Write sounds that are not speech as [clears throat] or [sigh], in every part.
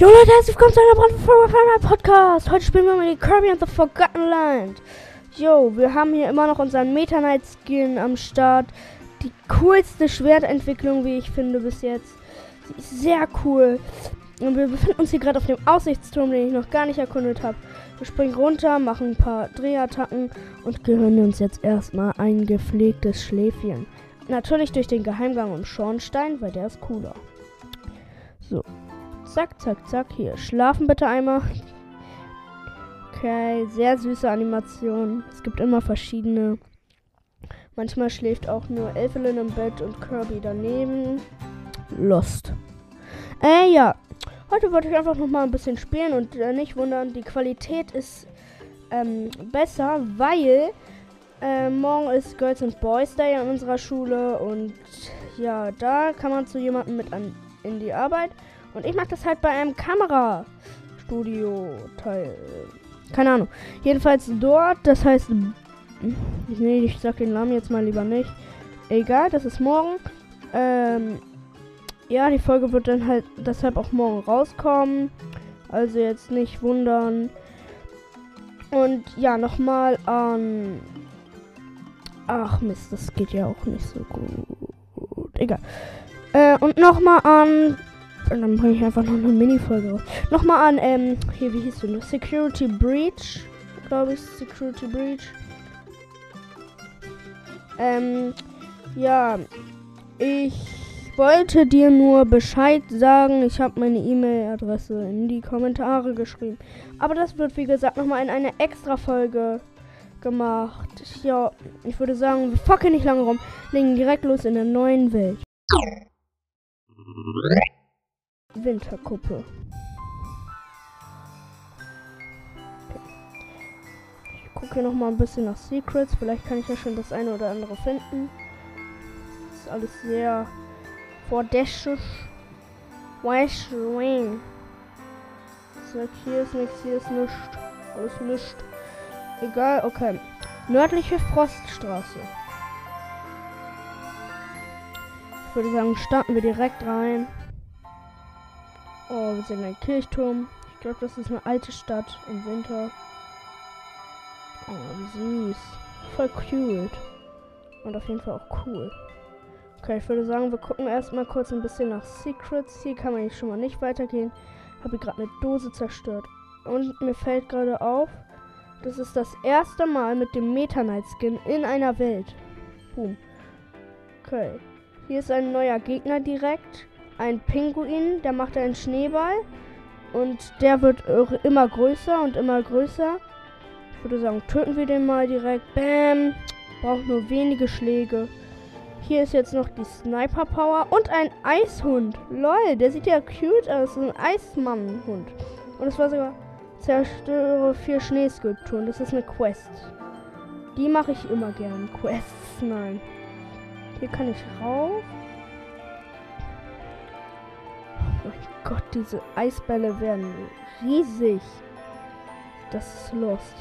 Jo Leute, herzlich willkommen zu einer brandneuen Podcast. Heute spielen wir mal die Kirby and the Forgotten Land. Jo, wir haben hier immer noch unseren Meta Knight Skin am Start. Die coolste Schwertentwicklung, wie ich finde, bis jetzt. Sie ist sehr cool. Und wir befinden uns hier gerade auf dem Aussichtsturm, den ich noch gar nicht erkundet habe. Wir springen runter, machen ein paar Drehattacken und gönnen uns jetzt erstmal ein gepflegtes Schläfchen. Natürlich durch den Geheimgang im Schornstein, weil der ist cooler. So. Zack, zack, zack. Hier. Schlafen bitte einmal. Okay, sehr süße Animation. Es gibt immer verschiedene. Manchmal schläft auch nur Elfelin im Bett und Kirby daneben. Lost. Äh, ja. Heute wollte ich einfach noch mal ein bisschen spielen und äh, nicht wundern, die Qualität ist ähm, besser, weil äh, morgen ist Girls and Boys Day an unserer Schule und ja, da kann man zu jemandem mit an, in die Arbeit und ich mache das halt bei einem Kamerastudio-Teil. Keine Ahnung. Jedenfalls dort, das heißt, nee, ich sag den Namen jetzt mal lieber nicht. Egal, das ist morgen. Ähm, ja, die Folge wird dann halt deshalb auch morgen rauskommen. Also jetzt nicht wundern. Und ja, nochmal an. Ach Mist, das geht ja auch nicht so gut. Egal. Äh, und nochmal an. Und dann bringe ich einfach noch eine Mini-Folge raus. Nochmal an, ähm, hier, wie hieß du noch? Security Breach. Glaube ich, Security Breach. Ähm, ja. Ich wollte dir nur Bescheid sagen. Ich habe meine E-Mail-Adresse in die Kommentare geschrieben. Aber das wird, wie gesagt, nochmal in einer extra Folge gemacht. Ja, ich würde sagen, wir fucken nicht lange rum. Legen direkt los in der neuen Welt. Winterkuppe. Ich gucke hier nochmal ein bisschen nach Secrets. Vielleicht kann ich ja schon das eine oder andere finden. Das ist alles sehr. West Wing. So, hier ist nichts, hier ist nichts. Alles nichts. Egal, okay. Nördliche Froststraße. Ich würde sagen, starten wir direkt rein. Oh, wir sind ein Kirchturm. Ich glaube, das ist eine alte Stadt im Winter. Oh, wie süß. Voll cute. Und auf jeden Fall auch cool. Okay, ich würde sagen, wir gucken erstmal kurz ein bisschen nach Secrets. Hier kann man jetzt schon mal nicht weitergehen. Habe ich gerade eine Dose zerstört. Und mir fällt gerade auf, das ist das erste Mal mit dem Meta Knight Skin in einer Welt. Boom. Okay. Hier ist ein neuer Gegner direkt. Ein Pinguin, der macht einen Schneeball. Und der wird immer größer und immer größer. Ich würde sagen, töten wir den mal direkt. Bam. Braucht nur wenige Schläge. Hier ist jetzt noch die Sniper Power und ein Eishund. Lol, der sieht ja cute aus. Ein Eismannhund. Und es war sogar zerstöre vier Schneeskulpturen. Das ist eine Quest. Die mache ich immer gern. Quests, nein. Hier kann ich rauf. Mein Gott, diese Eisbälle werden riesig. Das ist Lost.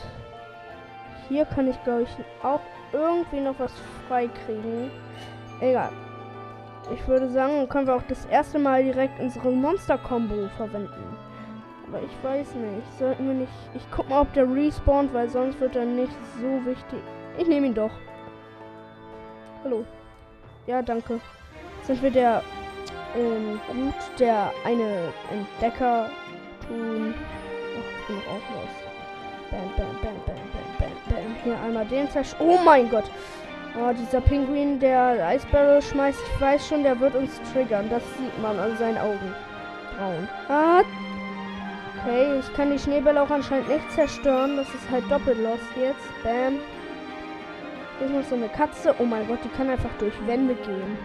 Hier kann ich, glaube ich, auch irgendwie noch was freikriegen. Egal. Ich würde sagen, können wir auch das erste Mal direkt unsere Monster-Combo verwenden. Aber ich weiß nicht. Sollten wir nicht. Ich guck mal, ob der respawnt, weil sonst wird er nicht so wichtig. Ich nehme ihn doch. Hallo. Ja, danke. Sind wir der ähm, gut, der eine Entdecker tun. Ach, ich bin auch los. Bam, bam, bam, bam, bam, bam, bam. Hier einmal den zersch. Oh mein Gott. Oh, dieser Pinguin, der Eisbälle schmeißt, ich weiß schon, der wird uns triggern. Das sieht man an seinen Augen. Braun. Ah. Okay, ich kann die Schneebälle auch anscheinend nicht zerstören. Das ist halt doppelt lost jetzt. Bam. Hier ist noch so eine Katze. Oh mein Gott, die kann einfach durch Wände gehen.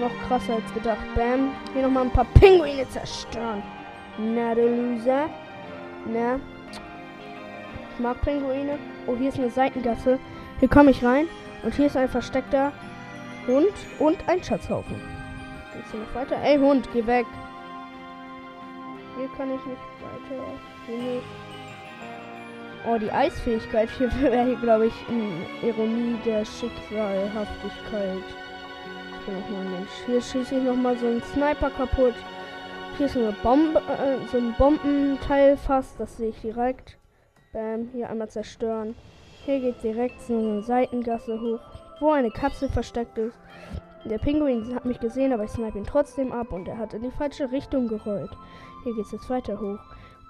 Noch krasser als gedacht. Bam. Hier nochmal ein paar Pinguine zerstören. Na, du Loser. Na. Ich mag Pinguine. Oh, hier ist eine Seitengasse. Hier komme ich rein und hier ist ein versteckter Hund und ein Schatzhaufen. Geht's hier noch weiter? Ey Hund, geh weg. Hier kann ich nicht weiter. Hier nicht. Oh, die Eisfähigkeit. Hier [laughs] wäre glaube ich, eine Ironie der Schicksalhaftigkeit. Ich bin noch mal ein Mensch. Hier schieße ich noch mal so einen Sniper kaputt. Hier ist so, eine Bombe, äh, so ein Bombenteil fast. Das sehe ich direkt. Bam, hier einmal zerstören. Hier geht direkt so eine Seitengasse hoch, wo eine Kapsel versteckt ist. Der Pinguin hat mich gesehen, aber ich snipe ihn trotzdem ab und er hat in die falsche Richtung gerollt. Hier geht es jetzt weiter hoch.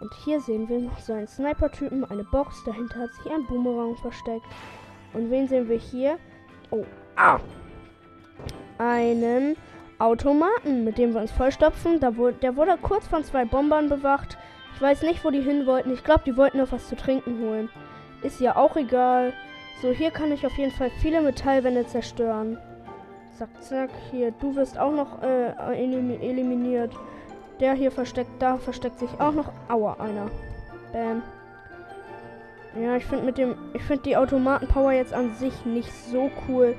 Und hier sehen wir noch so einen Sniper-Typen, eine Box. Dahinter hat sich ein Boomerang versteckt. Und wen sehen wir hier? Oh, ah! Einen Automaten, mit dem wir uns vollstopfen. Da wurde, der wurde kurz von zwei Bombern bewacht. Ich weiß nicht, wo die hin wollten. Ich glaube, die wollten noch was zu trinken holen. Ist ja auch egal. So, hier kann ich auf jeden Fall viele Metallwände zerstören. Zack, zack. Hier, du wirst auch noch äh, eliminiert. Der hier versteckt, da versteckt sich auch noch. Aua, einer. Bam. Ja, ich finde mit dem, ich finde die Automatenpower jetzt an sich nicht so cool,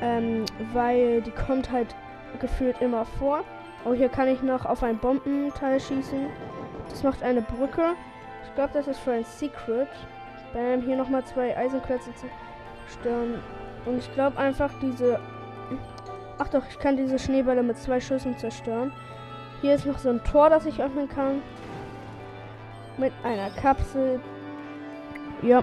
ähm, weil die kommt halt gefühlt immer vor. Oh, hier kann ich noch auf ein Bombenteil schießen. Das macht eine Brücke. Ich glaube, das ist für ein Secret. Bam, hier nochmal zwei Eisenklötze zerstören. Und ich glaube einfach diese... Ach doch, ich kann diese Schneebälle mit zwei Schüssen zerstören. Hier ist noch so ein Tor, das ich öffnen kann. Mit einer Kapsel. Ja.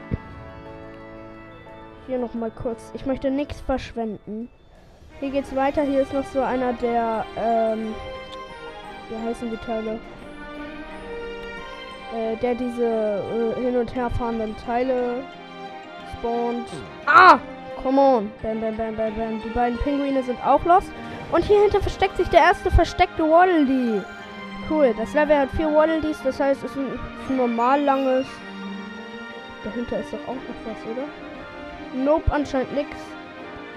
Hier nochmal kurz. Ich möchte nichts verschwenden. Hier geht's weiter. Hier ist noch so einer der, ähm, wie heißen die Teile? Äh, der diese äh, hin und her fahrenden Teile spawnt. Ah! Come on. Bam, bam, bam, bam, bam. Die beiden Pinguine sind auch lost. Und hier hinter versteckt sich der erste versteckte Waddle Cool. Das Level hat vier Waddle Das heißt, es ist ein, ein normal langes. Dahinter ist doch auch noch was, oder? Nope, anscheinend nichts.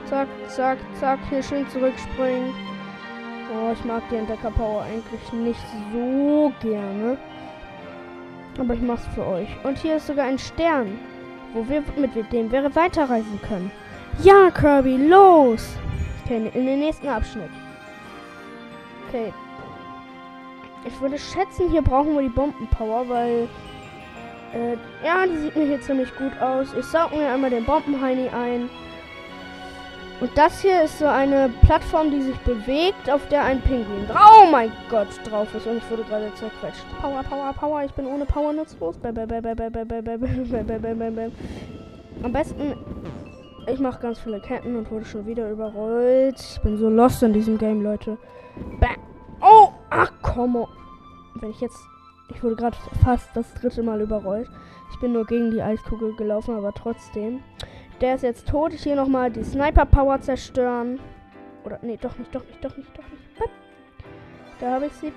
Zack, zack, zack. Hier schön zurückspringen. Oh, ich mag die Entdecker-Power eigentlich nicht so gerne. Aber ich mach's für euch. Und hier ist sogar ein Stern, wo wir mit dem wir weiterreisen können. Ja, Kirby, los! Okay, in den nächsten Abschnitt. Okay. Ich würde schätzen, hier brauchen wir die Bombenpower, weil... Äh, ja, die sieht mir hier ziemlich gut aus. Ich saug mir einmal den Bombenheini ein. Und das hier ist so eine Plattform, die sich bewegt, auf der ein Pinguin, oh mein Gott, drauf ist. Und ich wurde gerade zerquetscht. Power, Power, Power. Ich bin ohne Power nutzlos. Am besten, ich mache ganz viele Ketten und wurde schon wieder überrollt. Ich bin so lost in diesem Game, Leute. Oh, ach komm. Wenn ich jetzt, ich wurde gerade fast das dritte Mal überrollt. Ich bin nur gegen die Eiskugel gelaufen, aber trotzdem. Der ist jetzt tot. Ich hier nochmal die Sniper Power zerstören. Oder, nee, doch nicht, doch nicht, doch nicht, doch nicht. Da habe ich sie.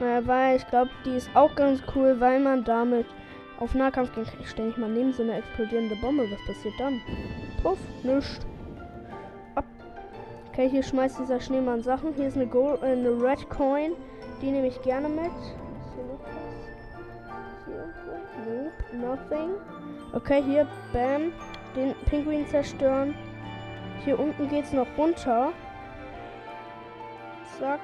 Äh, weil ich glaube, die ist auch ganz cool, weil man damit auf Nahkampf gehen kann. Ich stelle mich mal neben so eine explodierende Bombe. Was passiert dann? Puff, nichts. Okay, hier schmeißt dieser Schneemann Sachen. Hier ist eine, Gold, äh, eine Red Coin. Die nehme ich gerne mit. Nothing. Okay, hier, bam den Pinguin zerstören. Hier unten geht es noch runter. Zack.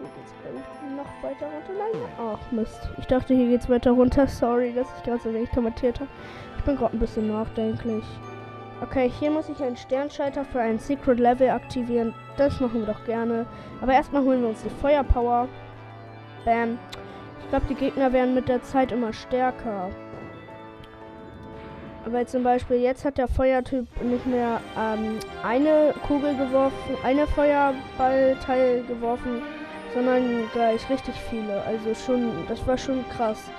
Und hier geht's noch weiter runter. Nein. Ach Mist. Ich dachte, hier geht's weiter runter. Sorry, dass ich gerade so wenig kommentiert habe. Ich bin gerade ein bisschen nachdenklich. Okay, hier muss ich einen Sternschalter für ein Secret Level aktivieren. Das machen wir doch gerne. Aber erstmal holen wir uns die Feuerpower. Bam. Ich glaube, die Gegner werden mit der Zeit immer stärker. Weil zum Beispiel jetzt hat der Feuertyp nicht mehr ähm, eine Kugel geworfen, eine Feuerballteil geworfen, sondern gleich richtig viele. Also schon, das war schon krass.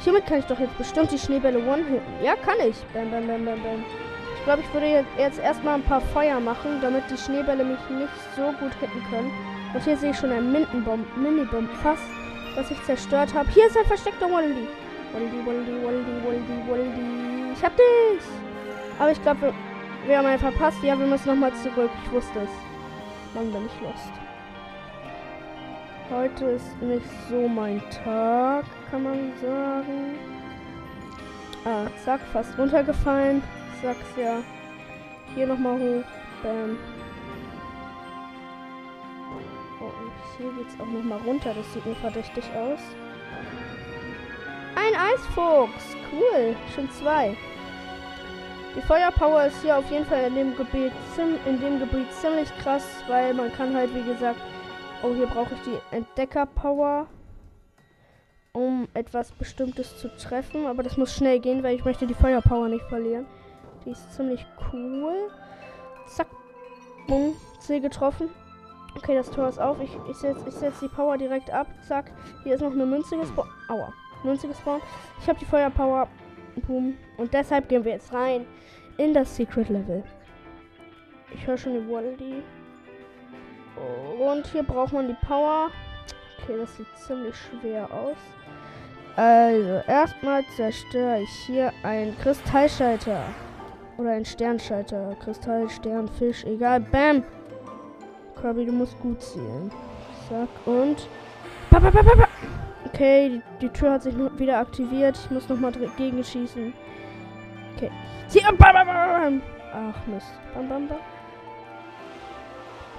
Hiermit kann ich doch jetzt bestimmt die Schneebälle one-hitten. Ja, kann ich. Bam, bam, bam, bam, bam. Ich glaube, ich würde jetzt erstmal ein paar Feuer machen, damit die Schneebälle mich nicht so gut hitten können. Und hier sehe ich schon ein Mintenbomb, Minibomb fast, was ich zerstört habe. Hier ist ein versteckter Wallaby. Wallaby, Wallaby, Wallaby, Wallaby, Wallaby. Ich hab dich. Aber ich glaube, wir, wir, haben einen verpasst. Ja, wir müssen nochmal zurück. Ich wusste es. Mann, bin ich lost. Heute ist nicht so mein Tag, kann man sagen. Ah, zack, fast runtergefallen. Sag's ja. Hier nochmal hoch. Bam. Hier geht's auch nochmal runter. Das sieht mir verdächtig aus. Ein Eisfuchs. Cool. Schon zwei. Die Feuerpower ist hier auf jeden Fall in dem Gebiet, in dem Gebiet ziemlich krass, weil man kann halt, wie gesagt, Oh, hier brauche ich die Entdecker-Power, um etwas Bestimmtes zu treffen. Aber das muss schnell gehen, weil ich möchte die Feuerpower nicht verlieren. Die ist ziemlich cool. Zack. Bumm. C getroffen. Okay, das Tor ist auf. Ich, ich setze ich setz die Power direkt ab. Zack. Hier ist noch eine Münze gespawnt. Aua. Münze gespawnt. Ich habe die Feuerpower. Boom. Und deshalb gehen wir jetzt rein in das Secret Level. Ich höre schon die Waddle Und hier braucht man die Power. Okay, das sieht ziemlich schwer aus. Also, erstmal zerstöre ich hier einen Kristallschalter. Oder einen Sternschalter. Kristall, Stern, Fisch, egal. Bam! Kirby, du musst gut zielen. Zack, und. Okay, die, die Tür hat sich wieder aktiviert. Ich muss nochmal dagegen schießen. Okay. Zieh. Ach, Mist. Bam, bam, bam.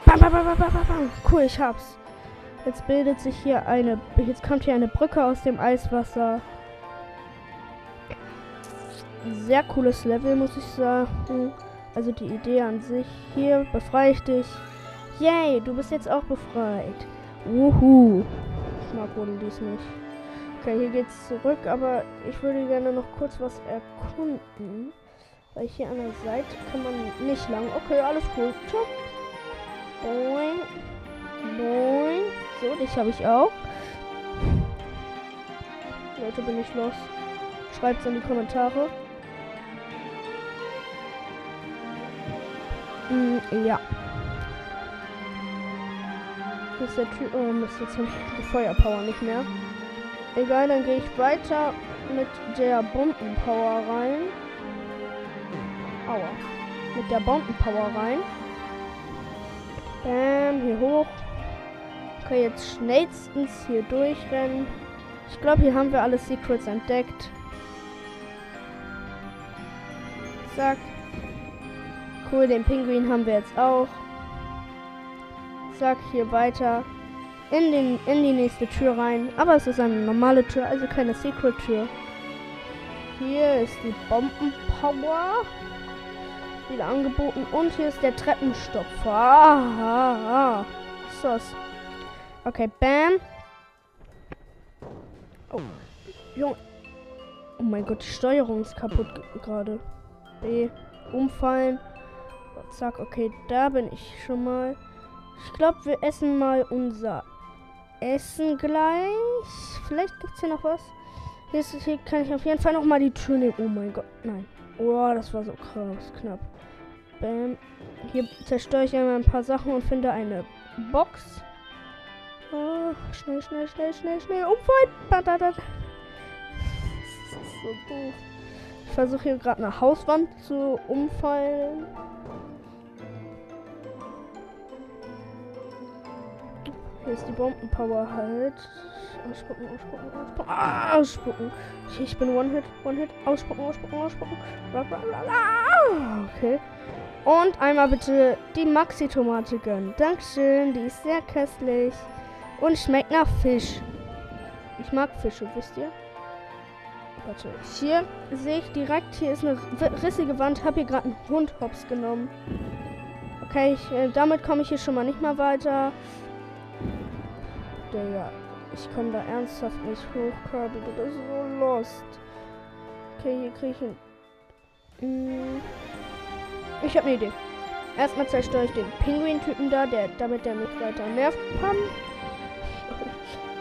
Bam, bam, bam, bam, bam, bam. Cool, ich hab's. Jetzt bildet sich hier eine. Jetzt kommt hier eine Brücke aus dem Eiswasser. Sehr cooles Level, muss ich sagen. Also die Idee an sich. Hier befreie ich dich. Yay, du bist jetzt auch befreit. Wuhu. Ich mag dies nicht. Okay, hier geht's zurück, aber ich würde gerne noch kurz was erkunden. Weil hier an der Seite kann man nicht lang. Okay, alles cool. Boing. Boing. So, dich habe ich auch. Leute, bin ich los. Schreibt's in die Kommentare. Mm, ja. Ist der Typ. Oh Mist, jetzt habe ich die Feuerpower nicht mehr. Egal, dann gehe ich weiter mit der Bombenpower rein. Aua. Mit der Bombenpower rein. Bam, hier hoch. Okay, jetzt schnellstens hier durchrennen. Ich glaube, hier haben wir alle Secrets entdeckt. Zack. Cool, den Pinguin haben wir jetzt auch. Zack, hier weiter. In, den, in die nächste Tür rein. Aber es ist eine normale Tür, also keine Secret-Tür. Hier ist die Bombenpower. Wieder angeboten. Und hier ist der Treppenstopfer. Ah, Was ist das? Okay, bam. Oh. Junge. Oh mein Gott, die Steuerung ist kaputt gerade. B. Umfallen. Zack, okay, da bin ich schon mal. Ich glaube, wir essen mal unser Essen gleich. Vielleicht gibt es hier noch was. Hier, ist, hier kann ich auf jeden Fall noch mal die Tür nehmen. Oh mein Gott, nein. Oh, das war so krass, knapp. Bam. Hier zerstöre ich einmal ein paar Sachen und finde eine Box. Oh, schnell, schnell, schnell, schnell, schnell. Umfallen. Das ist so doof. Ich versuche hier gerade eine Hauswand zu umfallen. Hier ist die Bombenpower halt. Ausspucken, ausspucken, ausspucken. Ah, ausspucken. Ich bin One-Hit, One-Hit. Ausspucken, ausspucken, ausspucken. Okay. Und einmal bitte die Maxi-Tomate gönnen. Dankeschön, die ist sehr köstlich. Und schmeckt nach Fisch. Ich mag Fische, wisst ihr? Warte. Hier sehe ich direkt, hier ist eine rissige Wand. Hab hier gerade einen Hund hops genommen. Okay, ich, äh, damit komme ich hier schon mal nicht mehr weiter. Digga. Ich komme da ernsthaft nicht hoch, Kirby. Du bist so lost. Okay, hier kriege ich hin. Hm. Ich habe eine Idee. Erstmal zerstöre ich den Pinguin-Typen da, der, damit der mich weiter nervt kann.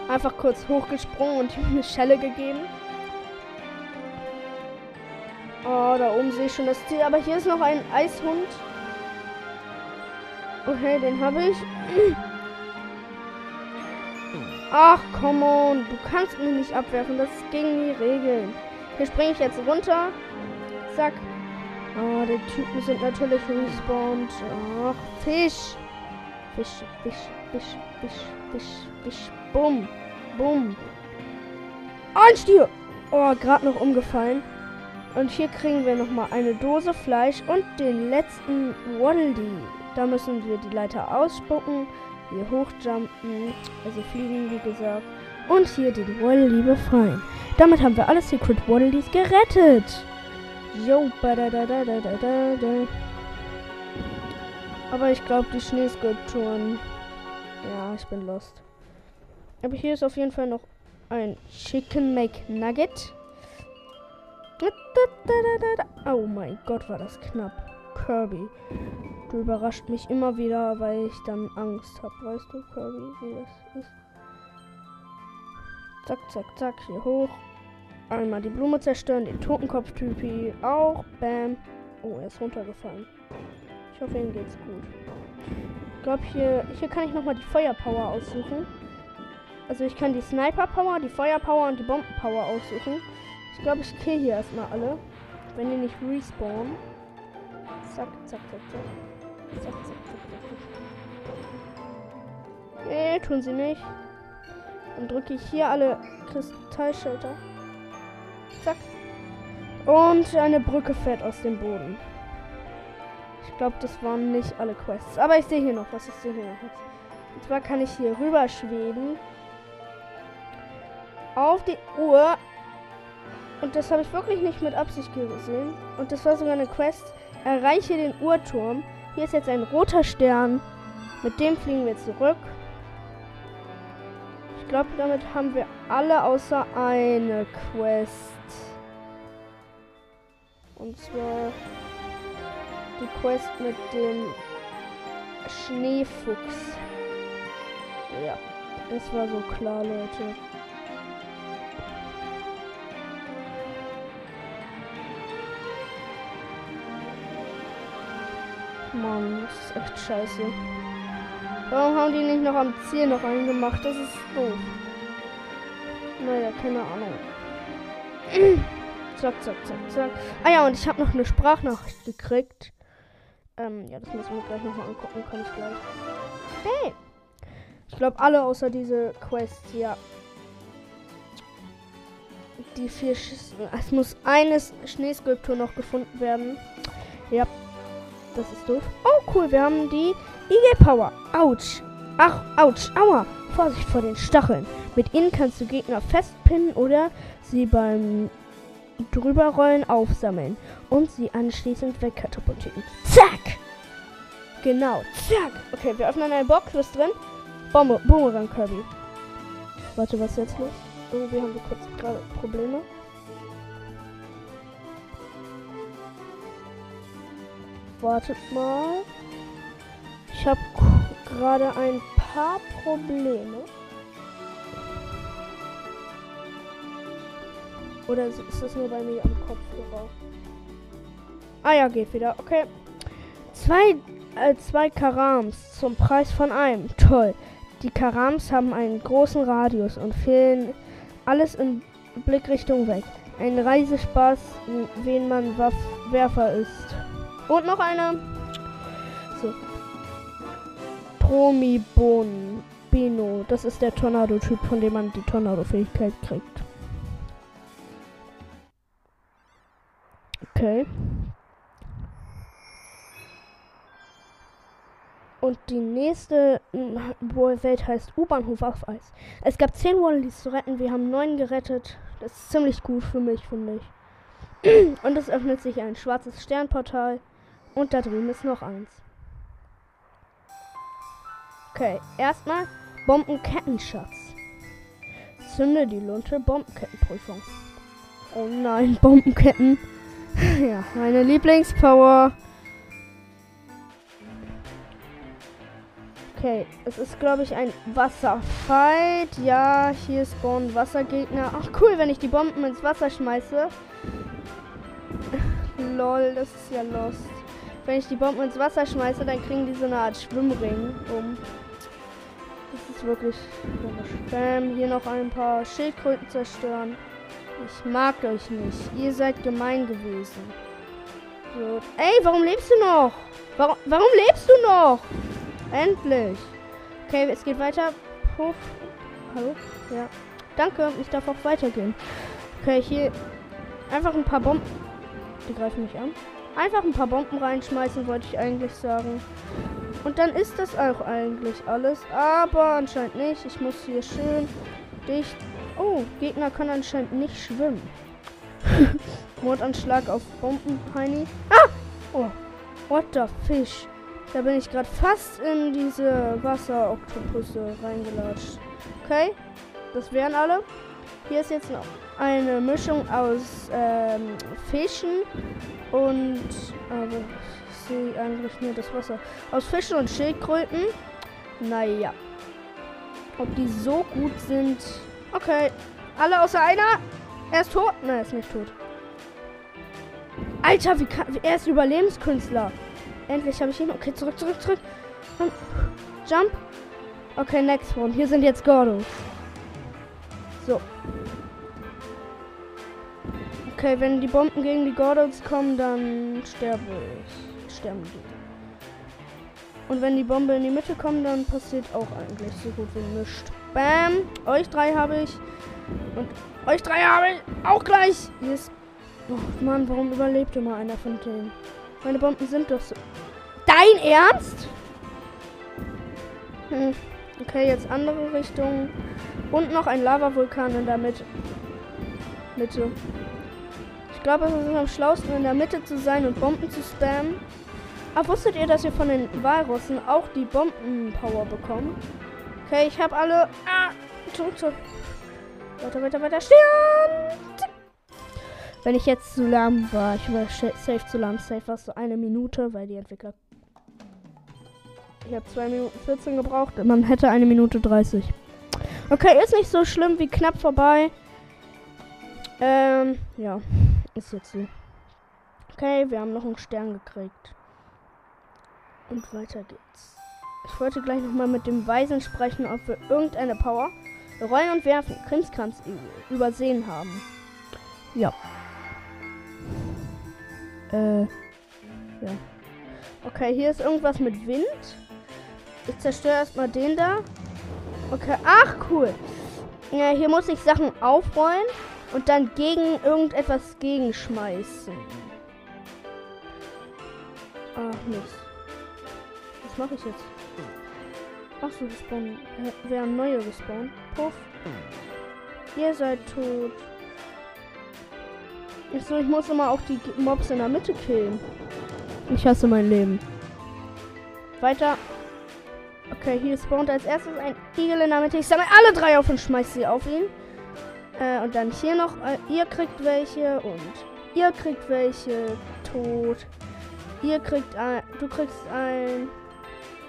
Einfach kurz hochgesprungen und ihm eine Schelle gegeben. Oh, da oben sehe ich schon das Ziel. Aber hier ist noch ein Eishund. Okay, den habe ich. Ach, come on. Du kannst mich nicht abwerfen. Das ist gegen die Regeln. Hier springe ich jetzt runter. Zack. Oh, die Typen sind natürlich respawned. Ach, Fisch. Fisch, Fisch, Fisch, Fisch, Fisch, Fisch. Bumm. Bumm. Ein Stier. Oh, gerade noch umgefallen. Und hier kriegen wir nochmal eine Dose Fleisch und den letzten Waddle Da müssen wir die Leiter ausspucken. Hier hochjumpen, also fliegen, wie gesagt. Und hier den Waddle befreien. Damit haben wir alle Secret Waddleys gerettet. Jo, Aber ich glaube, die Schneeskulpturen Ja, ich bin lost. Aber hier ist auf jeden Fall noch ein Chicken McNugget. Oh mein Gott, war das knapp. Kirby. Du überrascht mich immer wieder, weil ich dann Angst habe. Weißt du, Kirby, wie das ist? Zack, zack, zack, hier hoch. Einmal die Blume zerstören, den Totenkopf-Typi auch. Bam. Oh, er ist runtergefallen. Ich hoffe, ihm geht's gut. Ich glaube, hier, hier kann ich nochmal die Feuerpower aussuchen. Also ich kann die Sniper-Power, die Feuerpower und die Bomben-Power aussuchen. Ich glaube, ich kill hier erstmal alle. Wenn die nicht respawnen. Zack, zack, zack, zack. Zack, zack, zack, zack. Nee, tun sie nicht. Dann drücke ich hier alle Kristallschilder. Zack. Und eine Brücke fährt aus dem Boden. Ich glaube, das waren nicht alle Quests. Aber ich sehe hier noch was. Ich sehe hier noch was. Und zwar kann ich hier rüber schweben. Auf die Uhr. Und das habe ich wirklich nicht mit Absicht gesehen. Und das war sogar eine Quest. Erreiche den Uhrturm. Hier ist jetzt ein roter Stern. Mit dem fliegen wir zurück glaube, damit haben wir alle außer eine Quest. Und zwar die Quest mit dem Schneefuchs. Ja, das war so klar, Leute. Mann, das ist echt scheiße. Warum haben die nicht noch am Ziel noch eingemacht? Das ist doof. Naja, keine Ahnung. [clears throat] zack, zack, zack, zack. Ah ja, und ich habe noch eine Sprachnachricht gekriegt. Ähm, ja, das müssen wir gleich nochmal angucken. Kann ich gleich. Hey! Ich glaube, alle außer diese Quest, ja. Die vier Sch Es muss eine Schneeskulptur noch gefunden werden. Ja. Das ist doof. Oh, cool. Wir haben die Eagle Power. Autsch. Ach, Autsch. Aua. Vorsicht vor den Stacheln. Mit ihnen kannst du Gegner festpinnen oder sie beim drüberrollen aufsammeln und sie anschließend wegkatapultieren. Zack! Genau, zack! Okay, wir öffnen eine Box. Was drin? Bombe, Boomerang Kirby. Warte, was jetzt los? Irgendwie haben wir kurz gerade Probleme. Wartet mal. Ich habe gerade ein paar Probleme. Oder ist das nur bei mir am Kopfhörer? Ah ja, geht wieder. Okay. Zwei, äh, zwei Karams zum Preis von einem. Toll. Die Karams haben einen großen Radius und fehlen alles in Blickrichtung weg. Ein Reisespaß, wen man Waff Werfer ist. Und noch eine. So. Promibon Bino. Das ist der Tornado-Typ, von dem man die Tornado-Fähigkeit kriegt. Okay. Und die nächste Welt heißt U-Bahnhof auf Eis. Es gab 10 Wallis zu retten, wir haben 9 gerettet. Das ist ziemlich gut für mich, finde ich. [clears throat] Und es öffnet sich ein schwarzes Sternportal. Und da drüben ist noch eins. Okay, erstmal Bombenkettenschatz. Zünde die Lunte Bombenkettenprüfung. Oh nein, [laughs] Bombenketten. [laughs] ja, meine Lieblingspower. Okay, es ist, glaube ich, ein Wasserfight. Ja, hier spawnen Wassergegner. Ach, cool, wenn ich die Bomben ins Wasser schmeiße. [laughs] Lol, das ist ja lost. Wenn ich die Bomben ins Wasser schmeiße, dann kriegen die so eine Art Schwimmring um. Das ist wirklich komisch. Bam, hier noch ein paar Schildkröten zerstören. Ich mag euch nicht. Ihr seid gemein gewesen. So. Ey, warum lebst du noch? Warum, warum lebst du noch? Endlich. Okay, es geht weiter. Hoch. Hallo? Ja. Danke, ich darf auch weitergehen. Okay, hier einfach ein paar Bomben. Die greifen mich an. Einfach ein paar Bomben reinschmeißen, wollte ich eigentlich sagen. Und dann ist das auch eigentlich alles. Aber anscheinend nicht. Ich muss hier schön dicht. Oh, Gegner können anscheinend nicht schwimmen. [laughs] Mordanschlag auf Bomben, Heini. Ah! Oh, what the fish? Da bin ich gerade fast in diese Wasseroktopusse reingelatscht. Okay, das wären alle. Hier ist jetzt noch eine Mischung aus ähm, Fischen und aber ich sehe eigentlich nur das Wasser. Aus Fischen und Schildkröten. Naja. Ob die so gut sind. Okay. Alle außer einer. Er ist tot. Nein, er ist nicht tot. Alter, wie kann. Er ist Überlebenskünstler. Endlich habe ich ihn. Okay, zurück, zurück, zurück. Jump. Okay, next one. Hier sind jetzt Gordos. So. Okay, wenn die Bomben gegen die Gordos kommen, dann sterbe ich. Sterben die. Und wenn die Bombe in die Mitte kommt, dann passiert auch eigentlich so gut wie nichts. Bam! Euch drei habe ich. Und euch drei habe ich auch gleich. Ist. Oh Mann, warum überlebt immer einer von denen? Meine Bomben sind doch so. Dein Ernst? Hm. Okay, jetzt andere Richtung. Und noch ein Lavavulkan in der Mitte. Mitte. Ich glaube, es ist am schlausten, in der Mitte zu sein und Bomben zu spammen. Aber wusstet ihr, dass ihr von den Walrussen auch die Bombenpower bekommt? Okay, ich habe alle. Ah, zurück, zurück. Weiter, weiter, weiter. Stern! Wenn ich jetzt zu lahm war, ich war safe zu lahm. Safe war so eine Minute, weil die Entwickler. Ich habe 2 Minuten 14 gebraucht. Man hätte eine Minute 30. Okay, ist nicht so schlimm wie knapp vorbei. Ähm, ja. Ist jetzt so. Okay, wir haben noch einen Stern gekriegt. Und weiter geht's. Ich wollte gleich nochmal mit dem Weisen sprechen, ob wir irgendeine Power, Rollen und Werfen, Krimskrams übersehen haben. Ja. Äh. Ja. Okay, hier ist irgendwas mit Wind. Ich zerstöre erstmal den da. Okay, ach cool. Ja, hier muss ich Sachen aufrollen und dann gegen irgendetwas gegenschmeißen. Ach, Mist. Was mache ich jetzt? Ach so, gespawnt. Wir haben neue gespawnt. Puff. Ihr seid tot. Achso, ich muss immer auch die Mobs in der Mitte killen. Ich hasse mein Leben. Weiter. Okay, hier spawnt als erstes ein Igel in der Mitte. Ich sammle alle drei auf und schmeiße sie auf ihn. Äh, und dann hier noch. Äh, ihr kriegt welche und ihr kriegt welche. Tot. Ihr kriegt ein. Du kriegst ein.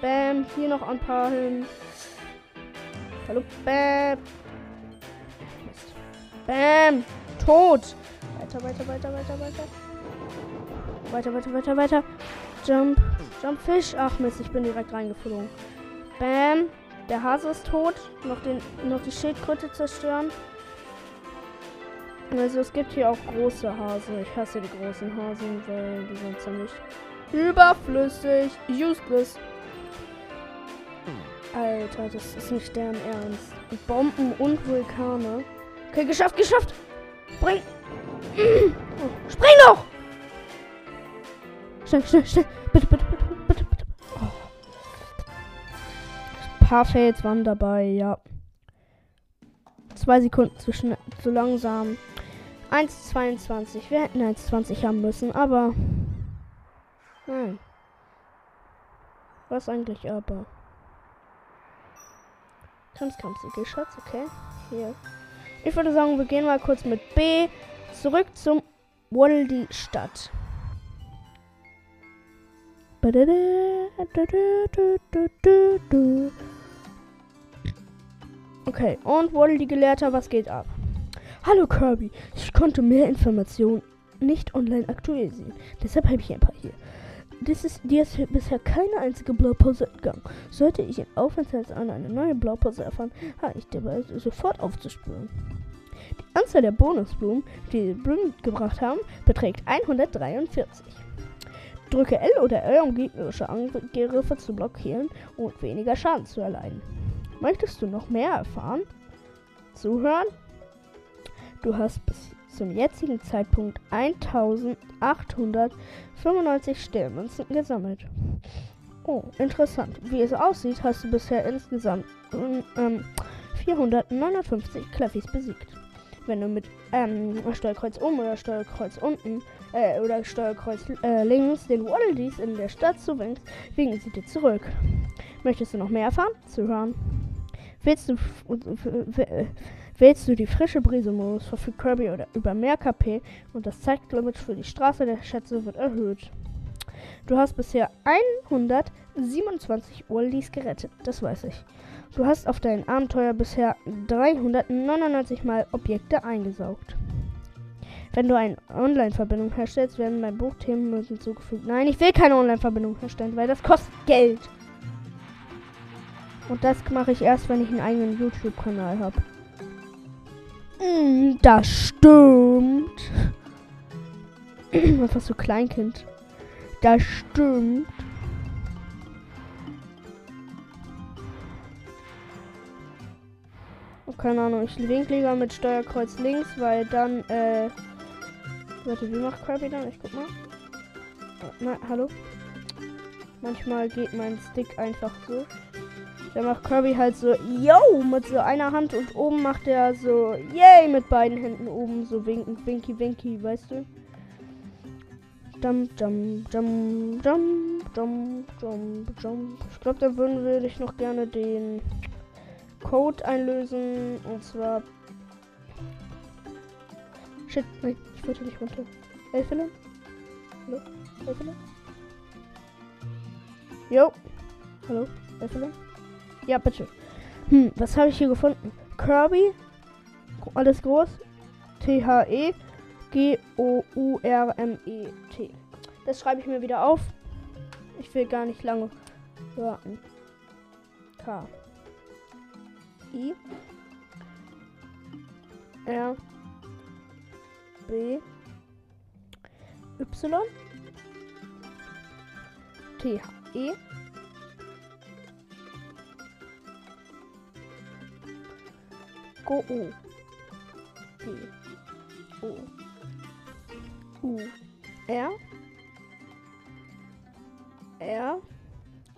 Bam. Hier noch ein paar hin. Hallo. Bam. Bam. Tot. Weiter, weiter, weiter, weiter, weiter. Weiter, weiter, weiter, weiter. Jump. Jump Fisch. Ach Mist, ich bin direkt reingeflogen. Bam. Der Hase ist tot. Noch, den, noch die Schildkröte zerstören. Also es gibt hier auch große Hase. Ich hasse die großen Hasen, weil die sind ziemlich überflüssig. Useless. Alter, das ist nicht deren Ernst. Bomben und Vulkane. Okay, geschafft, geschafft. Spring. [clears throat] Spring doch! Schnell, schnell, schnell. Bitte, bitte, bitte, bitte, bitte. Oh. Ein paar Fails waren dabei, ja. Zwei Sekunden zu, schnell, zu langsam. 1,22. Wir hätten 1,20 haben müssen, aber. Nein. Was eigentlich aber? Krimskramsige Schatz, okay. Hier. Ich würde sagen, wir gehen mal kurz mit B zurück zum Waldi Stadt. Okay, und Waldi Gelehrter, was geht ab? Hallo Kirby, ich konnte mehr Informationen nicht online aktualisieren. Deshalb habe ich ein paar hier. Das ist, dir ist bisher keine einzige Blaupause entgangen. Sollte ich in Aufenthaltsan eine neue Blaupause erfahren, habe ich dabei sofort aufzuspüren. Die Anzahl der Bonusblumen, die die Blumen gebracht haben, beträgt 143. Drücke L oder L, um gegnerische Angriffe zu blockieren und weniger Schaden zu erleiden. Möchtest du noch mehr erfahren? Zuhören? Du hast bis zum jetzigen Zeitpunkt 1895 Sternmünzen gesammelt. Oh, interessant. Wie es aussieht, hast du bisher insgesamt ähm, 459 Cleffys besiegt. Wenn du mit ähm, Steuerkreuz oben oder Steuerkreuz unten äh, oder Steuerkreuz äh, links den Waddledees in der Stadt zuwinkst, winken sie dir zurück. Möchtest du noch mehr erfahren? Zuhören. Willst du, Wählst du die frische Brise-Modus, verfügt Kirby oder über mehr KP und das Zeitlimit für die Straße der Schätze wird erhöht. Du hast bisher 127 Urlis gerettet, das weiß ich. Du hast auf dein Abenteuer bisher 399 Mal Objekte eingesaugt. Wenn du eine Online-Verbindung herstellst, werden bei Buchthemen hinzugefügt. Nein, ich will keine Online-Verbindung herstellen, weil das kostet Geld. Und das mache ich erst, wenn ich einen eigenen YouTube-Kanal habe. Mm, das stimmt. Einfach so Kleinkind. Das stimmt. Oh, keine Ahnung, ich link lieber mit Steuerkreuz links, weil dann, äh. Warte, wie macht Krabby dann? Ich guck mal. Na, hallo? Manchmal geht mein Stick einfach so. Dann macht Kirby halt so, yo, mit so einer Hand und oben macht er so, yay, mit beiden Händen oben so winken, winky, winky, weißt du? Jump, jump, jump, jump, jump, jump, jump. Ich glaube, da würden würde ich noch gerne den Code einlösen. Und zwar. Shit, nein, ich wollte nicht runter. Elfele? Hallo? Elfele? Jo. Hallo? Elfele? Ja, bitte. Hm, was habe ich hier gefunden? Kirby. Alles groß. T-H-E. G-O-U-R-M-E-T. Das schreibe ich mir wieder auf. Ich will gar nicht lange warten. K. I. R. B. Y. T. H. E. Go U. G. O. U. R. R.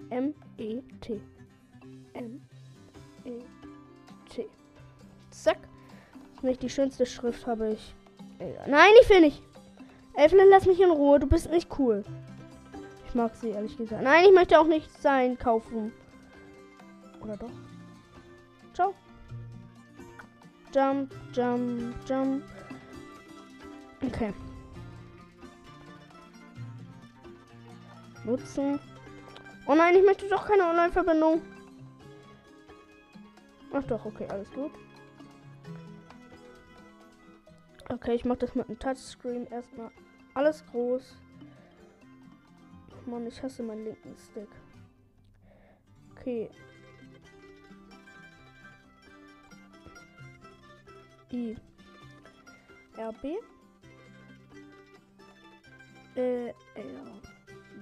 M. E. T. M. E. T. Zack. Nicht die schönste Schrift habe ich. Nein, ich will nicht. Evelyn, lass mich in Ruhe. Du bist nicht cool. Ich mag sie, ehrlich gesagt. Nein, ich möchte auch nicht sein kaufen. Oder doch? Jump, jump, jump. Okay. Nutzen. Oh nein, ich möchte doch keine Online-Verbindung. Ach doch, okay, alles gut. Okay, ich mache das mit einem Touchscreen erstmal alles groß. Mann, ich hasse meinen linken Stick. Okay, I. R B. Äh, R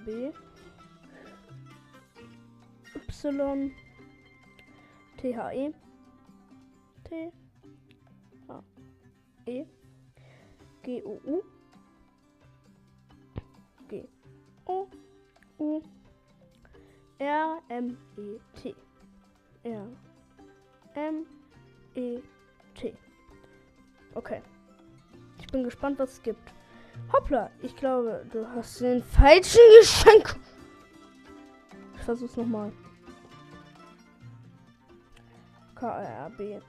B. Y. T H E. T H E. G O U. G O U. R M E T. R M E Okay. Ich bin gespannt, was es gibt. Hoppla, ich glaube, du hast den falschen Geschenk. Ich versuch's nochmal. K R B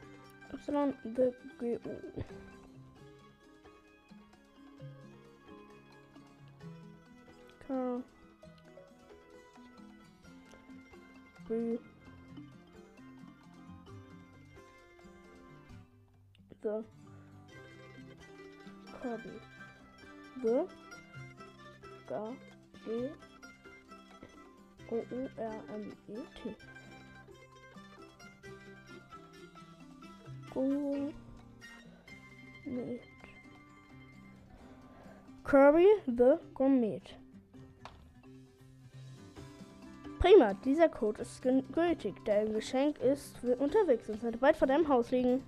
Y D G U. K B The Kirby. W. G. G. O. U. R. M. E. T. Gourmet. Kirby the Gourmet. Prima, dieser Code ist gültig. Dein Geschenk ist unterwegs und sollte bald vor deinem Haus liegen.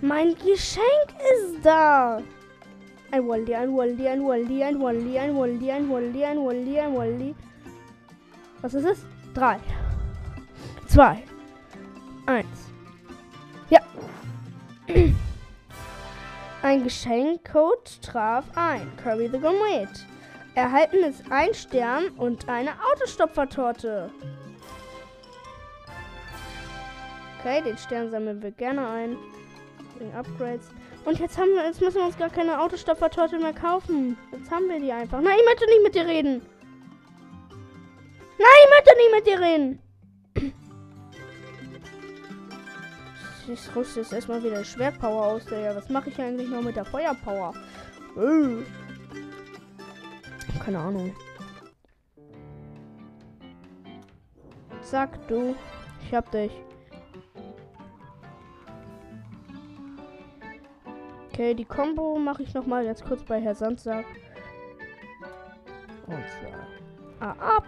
Mein Geschenk ist da. Ein Wally, ein Wally, ein Wally, ein Wally, ein Wally, ein Wally, ein Wally, ein Wally. Was ist es? Drei. Zwei. Eins. Ja. [clears throat] Ein Geschenkcode traf ein. Kirby the Gourmet. Erhalten ist ein Stern und eine Autostopfertorte. Okay, den Stern sammeln wir gerne ein. Wegen Upgrades. Und jetzt haben wir, jetzt müssen wir uns gar keine Autostopfertorte mehr kaufen. Jetzt haben wir die einfach. Nein, ich möchte nicht mit dir reden. Nein, ich möchte nicht mit dir reden. [clears throat] Ich rüste jetzt erstmal wieder Schwertpower aus. Ja, was mache ich eigentlich noch mit der Feuerpower? Äh. Keine Ahnung. Sag du. Ich hab dich. Okay, die Combo mache ich noch mal ganz kurz bei Herr Sandsack. Und zwar. Ah, ah.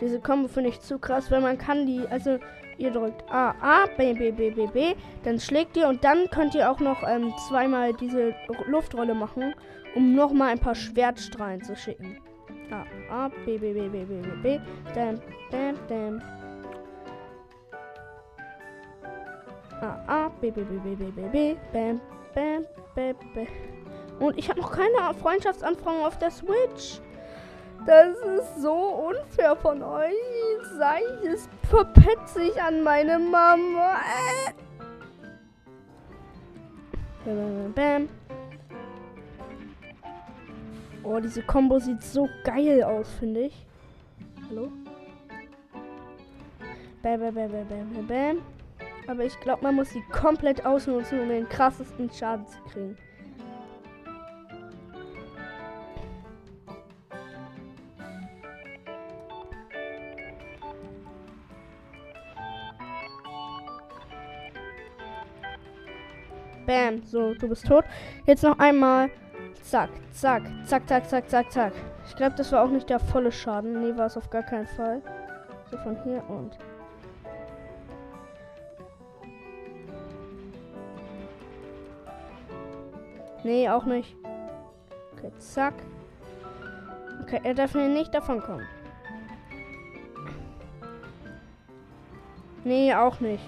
Diese Combo finde ich zu krass, weil man kann die, also ihr drückt A, A, B, B, B, B, B, dann schlägt ihr und dann könnt ihr auch noch ähm, zweimal diese Luftrolle machen, um noch mal ein paar Schwertstrahlen zu schicken. A, A, B, B, B, B, B, B, B, dam, dam, dam. A, A, B, B, B, B, B, B, B, bam, bam, bam, bam. Und ich habe noch keine Freundschaftsanfragen auf der Switch. Das ist so unfair von euch. Sei es verpetze ich an meine Mama. Bam, bam. Oh, diese Combo sieht so geil aus, finde ich. Hallo? Bam, bam, bam, bam, bam, bam. Aber ich glaube, man muss sie komplett ausnutzen, um den krassesten Schaden zu kriegen. Bam. So, du bist tot. Jetzt noch einmal. Zack, zack, zack, zack, zack, zack, zack. Ich glaube, das war auch nicht der volle Schaden. Nee, war es auf gar keinen Fall. So von hier und. Nee, auch nicht. Okay, zack. Okay, er darf mir nicht davon kommen. Nee, auch nicht.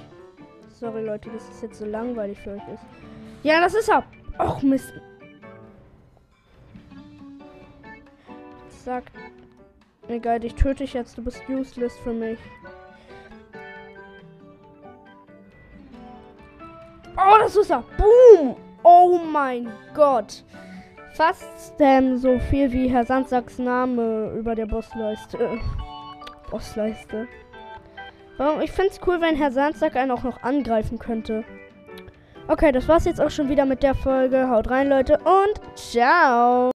Sorry, Leute, dass es jetzt so langweilig für euch ist. Ja, das ist er. Och, Mist. Sag. Egal, ich töte dich jetzt. Du bist useless für mich. Oh, das ist er. Boom. Oh mein Gott. Fast ähm, so viel wie Herr Sandsacks Name über der Bossleiste. Bossleiste. Ich finde es cool, wenn Herr Sandsack einen auch noch angreifen könnte. Okay, das war's jetzt auch schon wieder mit der Folge. Haut rein, Leute, und ciao!